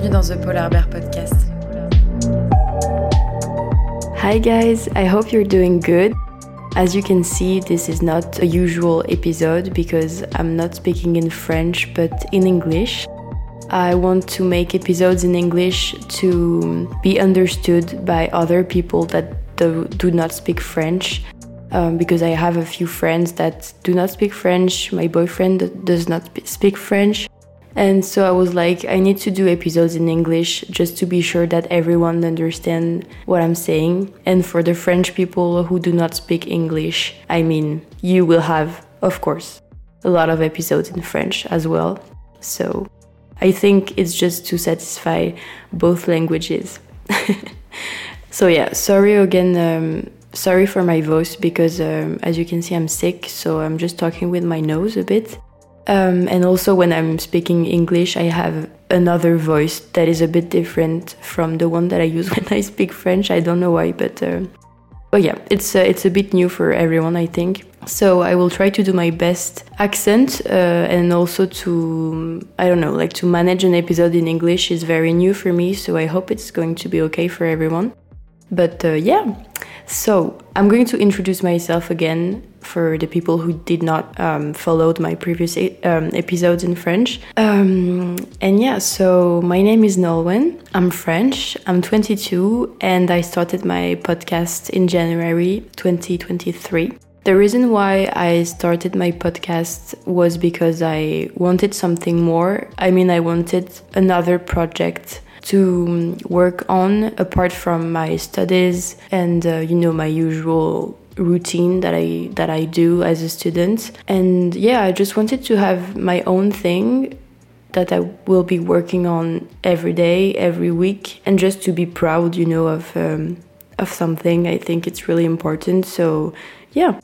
Bienvenue dans The Polar Bear Podcast. Hi guys, I hope you're doing good. As you can see, this is not a usual episode because I'm not speaking in French but in English. I want to make episodes in English to be understood by other people that do, do not speak French. Um, because I have a few friends that do not speak French. My boyfriend does not speak French. And so I was like, I need to do episodes in English just to be sure that everyone understands what I'm saying. And for the French people who do not speak English, I mean, you will have, of course, a lot of episodes in French as well. So I think it's just to satisfy both languages. so yeah, sorry again. Um, sorry for my voice because um, as you can see, I'm sick. So I'm just talking with my nose a bit. Um, and also, when I'm speaking English, I have another voice that is a bit different from the one that I use when I speak French. I don't know why, but uh, oh yeah, it's uh, it's a bit new for everyone, I think. So I will try to do my best accent uh, and also to I don't know, like to manage an episode in English is very new for me. So I hope it's going to be okay for everyone. But uh, yeah, so I'm going to introduce myself again for the people who did not um, follow my previous um, episodes in French. Um, and yeah, so my name is Nolwenn. I'm French. I'm 22, and I started my podcast in January 2023. The reason why I started my podcast was because I wanted something more. I mean, I wanted another project to work on apart from my studies and uh, you know my usual routine that I that I do as a student and yeah I just wanted to have my own thing that I will be working on every day every week and just to be proud you know of um, of something I think it's really important so yeah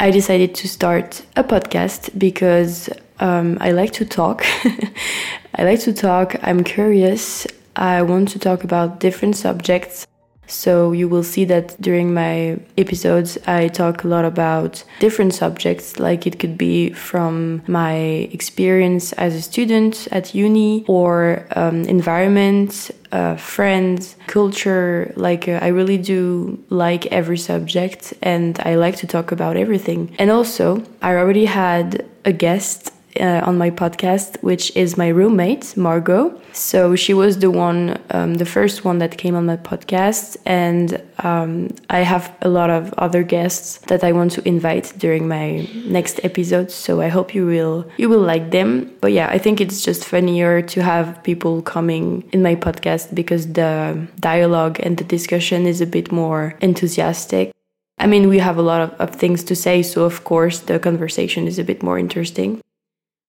I decided to start a podcast because um, I like to talk. I like to talk. I'm curious. I want to talk about different subjects. So you will see that during my episodes, I talk a lot about different subjects, like it could be from my experience as a student at uni or um, environment, uh, friends, culture. Like uh, I really do like every subject and I like to talk about everything. And also, I already had a guest uh, on my podcast, which is my roommate, Margot. So she was the one, um, the first one that came on my podcast. And um, I have a lot of other guests that I want to invite during my next episodes. So I hope you will, you will like them. But yeah, I think it's just funnier to have people coming in my podcast because the dialogue and the discussion is a bit more enthusiastic. I mean, we have a lot of, of things to say, so of course the conversation is a bit more interesting.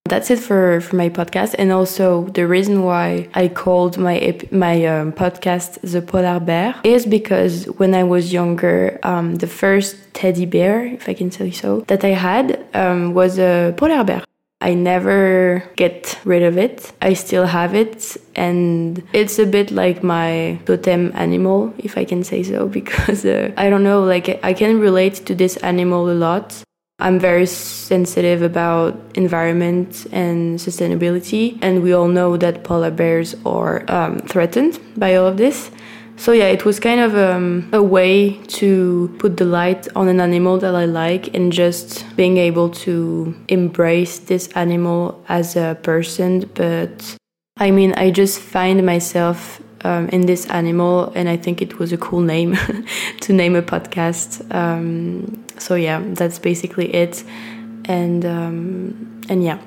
That's it for, for my podcast. And also the reason why I called my, my um, podcast The Polar Bear is because when I was younger, um, the first teddy bear, if I can say so, that I had um, was a polar bear. I never get rid of it. I still have it, and it's a bit like my totem animal, if I can say so, because uh, I don't know, like I can relate to this animal a lot. I'm very sensitive about environment and sustainability, and we all know that polar bears are um, threatened by all of this. So yeah, it was kind of um, a way to put the light on an animal that I like, and just being able to embrace this animal as a person. But I mean, I just find myself um, in this animal, and I think it was a cool name to name a podcast. Um, so yeah, that's basically it, and um, and yeah.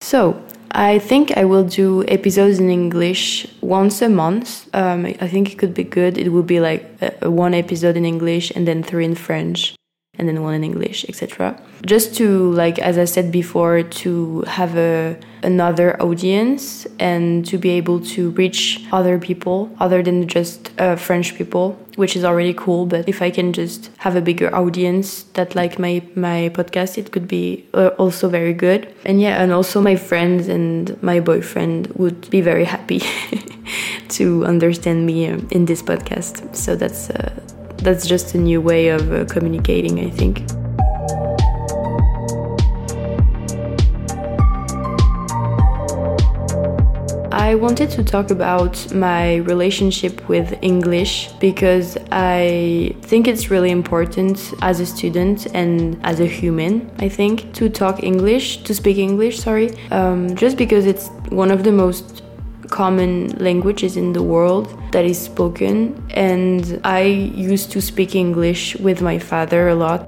So I think I will do episodes in English once a month. Um, I think it could be good. It would be like a, a one episode in English and then three in French and then one in English, etc. Just to like as I said before, to have a another audience and to be able to reach other people other than just uh, French people, which is already cool. But if I can just have a bigger audience that like my my podcast, it could be uh, also very good. And yeah, and also my friends and my boyfriend would be very happy to understand me um, in this podcast. So that's. Uh, that's just a new way of uh, communicating, I think. I wanted to talk about my relationship with English because I think it's really important as a student and as a human, I think, to talk English, to speak English, sorry, um, just because it's one of the most common languages in the world that is spoken. And I used to speak English with my father a lot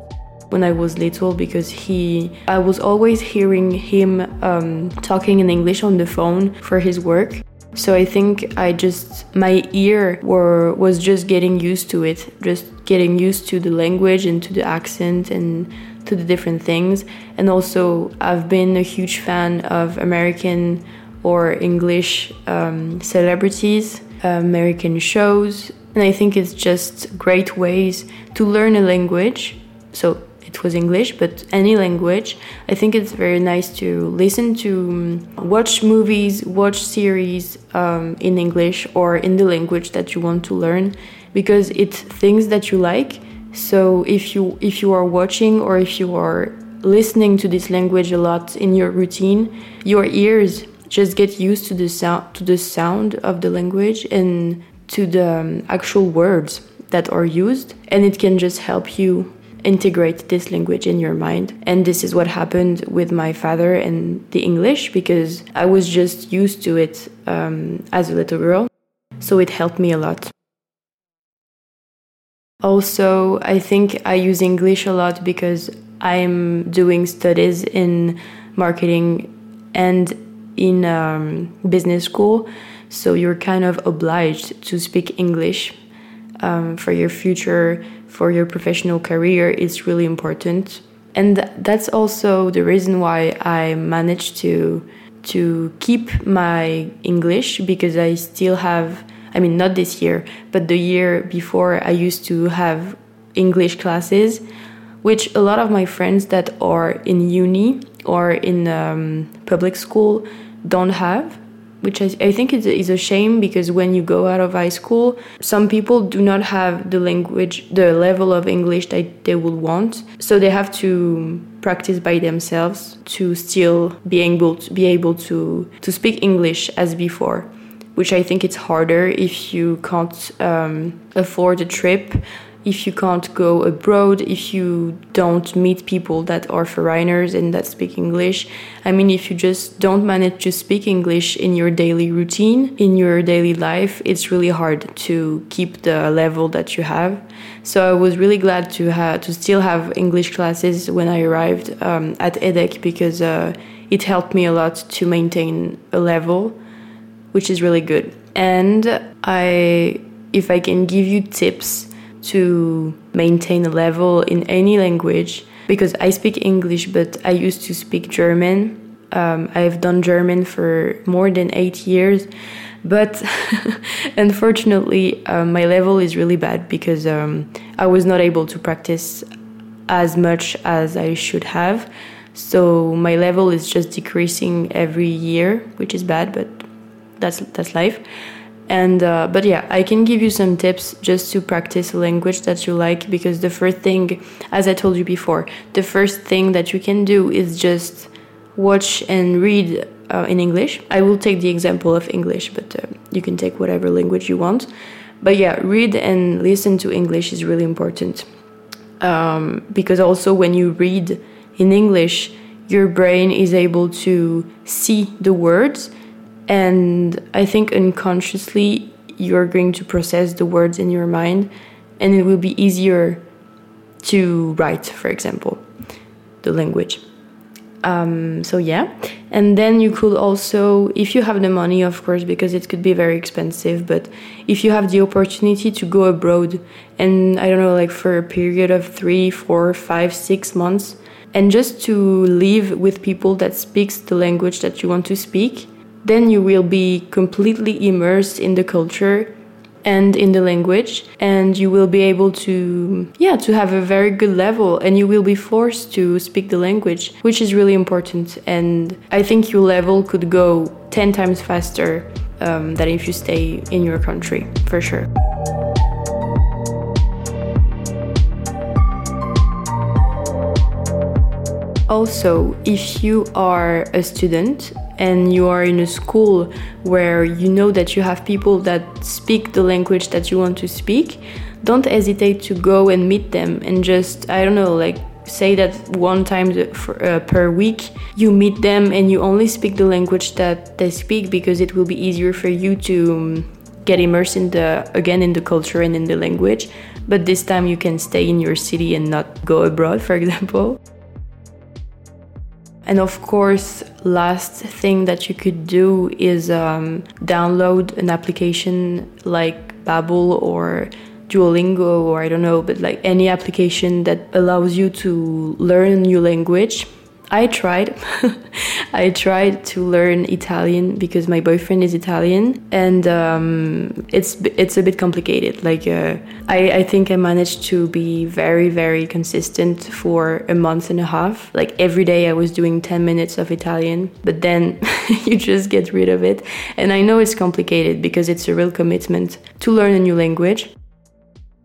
when I was little because he, I was always hearing him um, talking in English on the phone for his work. So I think I just my ear were was just getting used to it, just getting used to the language and to the accent and to the different things. And also I've been a huge fan of American or English um, celebrities, American shows, and I think it's just great ways to learn a language. So it was English, but any language. I think it's very nice to listen to, um, watch movies, watch series um, in English or in the language that you want to learn, because it's things that you like. So if you if you are watching or if you are listening to this language a lot in your routine, your ears just get used to the sound to the sound of the language and to the um, actual words that are used and it can just help you integrate this language in your mind. And this is what happened with my father and the english because i was just used to it um, as a little girl. So it helped me a lot. Also i think i use english a lot because i'm doing studies in marketing and in um, business school, so you're kind of obliged to speak English um, for your future, for your professional career. It's really important, and that's also the reason why I managed to to keep my English because I still have. I mean, not this year, but the year before, I used to have English classes, which a lot of my friends that are in uni or in um, public school don't have which I, I think is, is a shame because when you go out of high school, some people do not have the language, the level of English that they would want. So they have to practice by themselves to still be able to be able to to speak English as before. Which I think it's harder if you can't um, afford a trip if you can't go abroad, if you don't meet people that are foreigners and that speak English. I mean, if you just don't manage to speak English in your daily routine, in your daily life, it's really hard to keep the level that you have. So I was really glad to have to still have English classes when I arrived um, at EDHEC because uh, it helped me a lot to maintain a level, which is really good. And I, if I can give you tips to maintain a level in any language because I speak English, but I used to speak German. Um, I've done German for more than eight years, but unfortunately, um, my level is really bad because um, I was not able to practice as much as I should have. So my level is just decreasing every year, which is bad, but that's that's life. And uh, but yeah, I can give you some tips just to practice a language that you like because the first thing, as I told you before, the first thing that you can do is just watch and read uh, in English. I will take the example of English, but uh, you can take whatever language you want. But yeah, read and listen to English is really important um, because also when you read in English, your brain is able to see the words and I think unconsciously you're going to process the words in your mind and it will be easier to write, for example, the language. Um, so yeah, and then you could also, if you have the money, of course, because it could be very expensive, but if you have the opportunity to go abroad and I don't know, like for a period of three, four, five, six months, and just to live with people that speaks the language that you want to speak, then you will be completely immersed in the culture and in the language and you will be able to yeah to have a very good level and you will be forced to speak the language which is really important. And i think your level could go 10 times faster um, than if you stay in your country for sure. Also, if you are a student and you are in a school where you know that you have people that speak the language that you want to speak, don't hesitate to go and meet them and just, I don't know, like say that one time uh, per week you meet them and you only speak the language that they speak because it will be easier for you to um, get immersed in the again in the culture and in the language. But this time you can stay in your city and not go abroad for example and of course, last thing that you could do is um, download an application like Babbel or Duolingo or I don't know, but like any application that allows you to learn a new language I tried. I tried to learn Italian because my boyfriend is Italian, and um, it's it's a bit complicated. Like uh, I, I think I managed to be very very consistent for a month and a half. Like every day I was doing ten minutes of Italian, but then you just get rid of it. And I know it's complicated because it's a real commitment to learn a new language.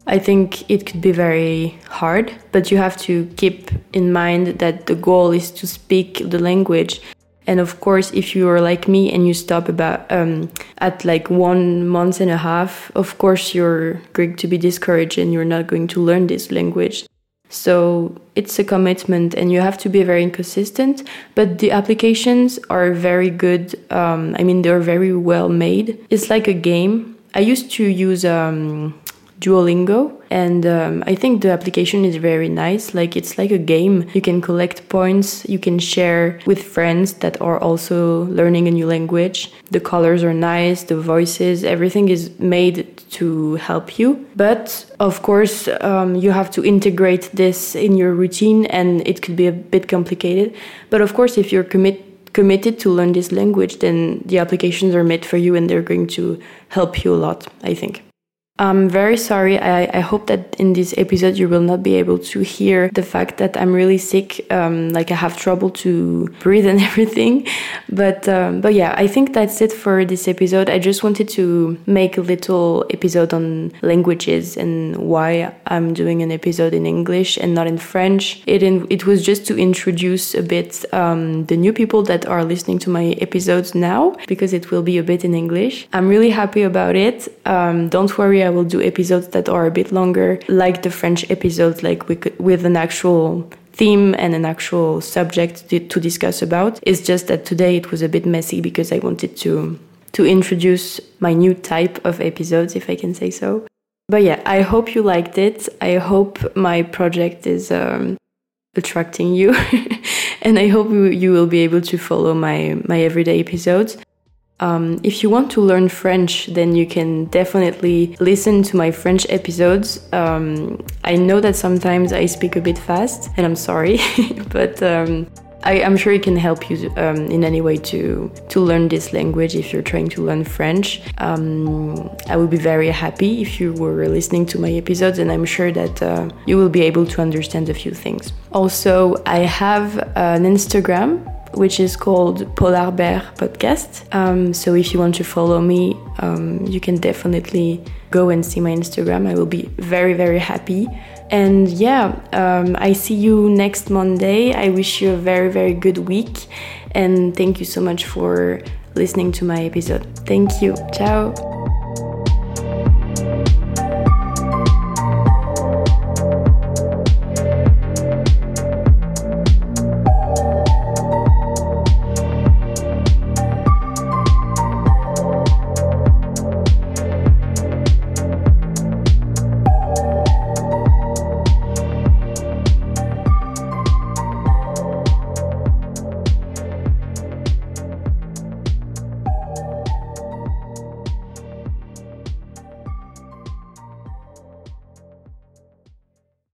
I think it could be very hard, but you have to keep in mind that the goal is to speak the language. And of course, if you are like me and you stop about um, at like one month and a half, of course you're going to be discouraged and you're not going to learn this language. So it's a commitment, and you have to be very consistent. But the applications are very good. Um, I mean, they're very well made. It's like a game. I used to use um, Duolingo. And um, I think the application is very nice. Like it's like a game. You can collect points, you can share with friends that are also learning a new language. The colors are nice, the voices, everything is made to help you. But of course, um, you have to integrate this in your routine and it could be a bit complicated. But of course, if you're commit committed to learn this language, then the applications are made for you and they're going to help you a lot, I think. I'm very sorry. I, I, hope that in this episode you will not be able to hear the fact that I'm really sick. Um, like I have trouble to breathe and everything. But um, but yeah, I think that's it for this episode. I just wanted to make a little episode on languages and why I'm doing an episode in English and not in French. It in, it was just to introduce a bit um, the new people that are listening to my episodes now because it will be a bit in English. I'm really happy about it. Um, don't worry I will do episodes that are a bit longer, like the French episodes, like with, with an actual theme and an actual subject to, to discuss about. It's just that today it was a bit messy because I wanted to to introduce my new type of episodes, if I can say so. But yeah, I hope you liked it. I hope my project is um, attracting you, and I hope you will be able to follow my my everyday episodes. Um, if you want to learn French, then you can definitely listen to my French episodes. Um, I know that sometimes I speak a bit fast, and I'm sorry, but um, I, am sure it can help you um, in any way to to learn this language if you're trying to learn French. Um, I would be very happy if you were listening to my episodes, and I'm sure that uh, you will be able to understand a few things. Also, I have an Instagram which is called Polar Bear Podcast. Um, so if you want to follow me, um, you can definitely go and see my Instagram. I will be very, very happy. And yeah, um, I see you next Monday. I wish you a very, very good week. And thank you so much for listening to my episode. Thank you. Ciao.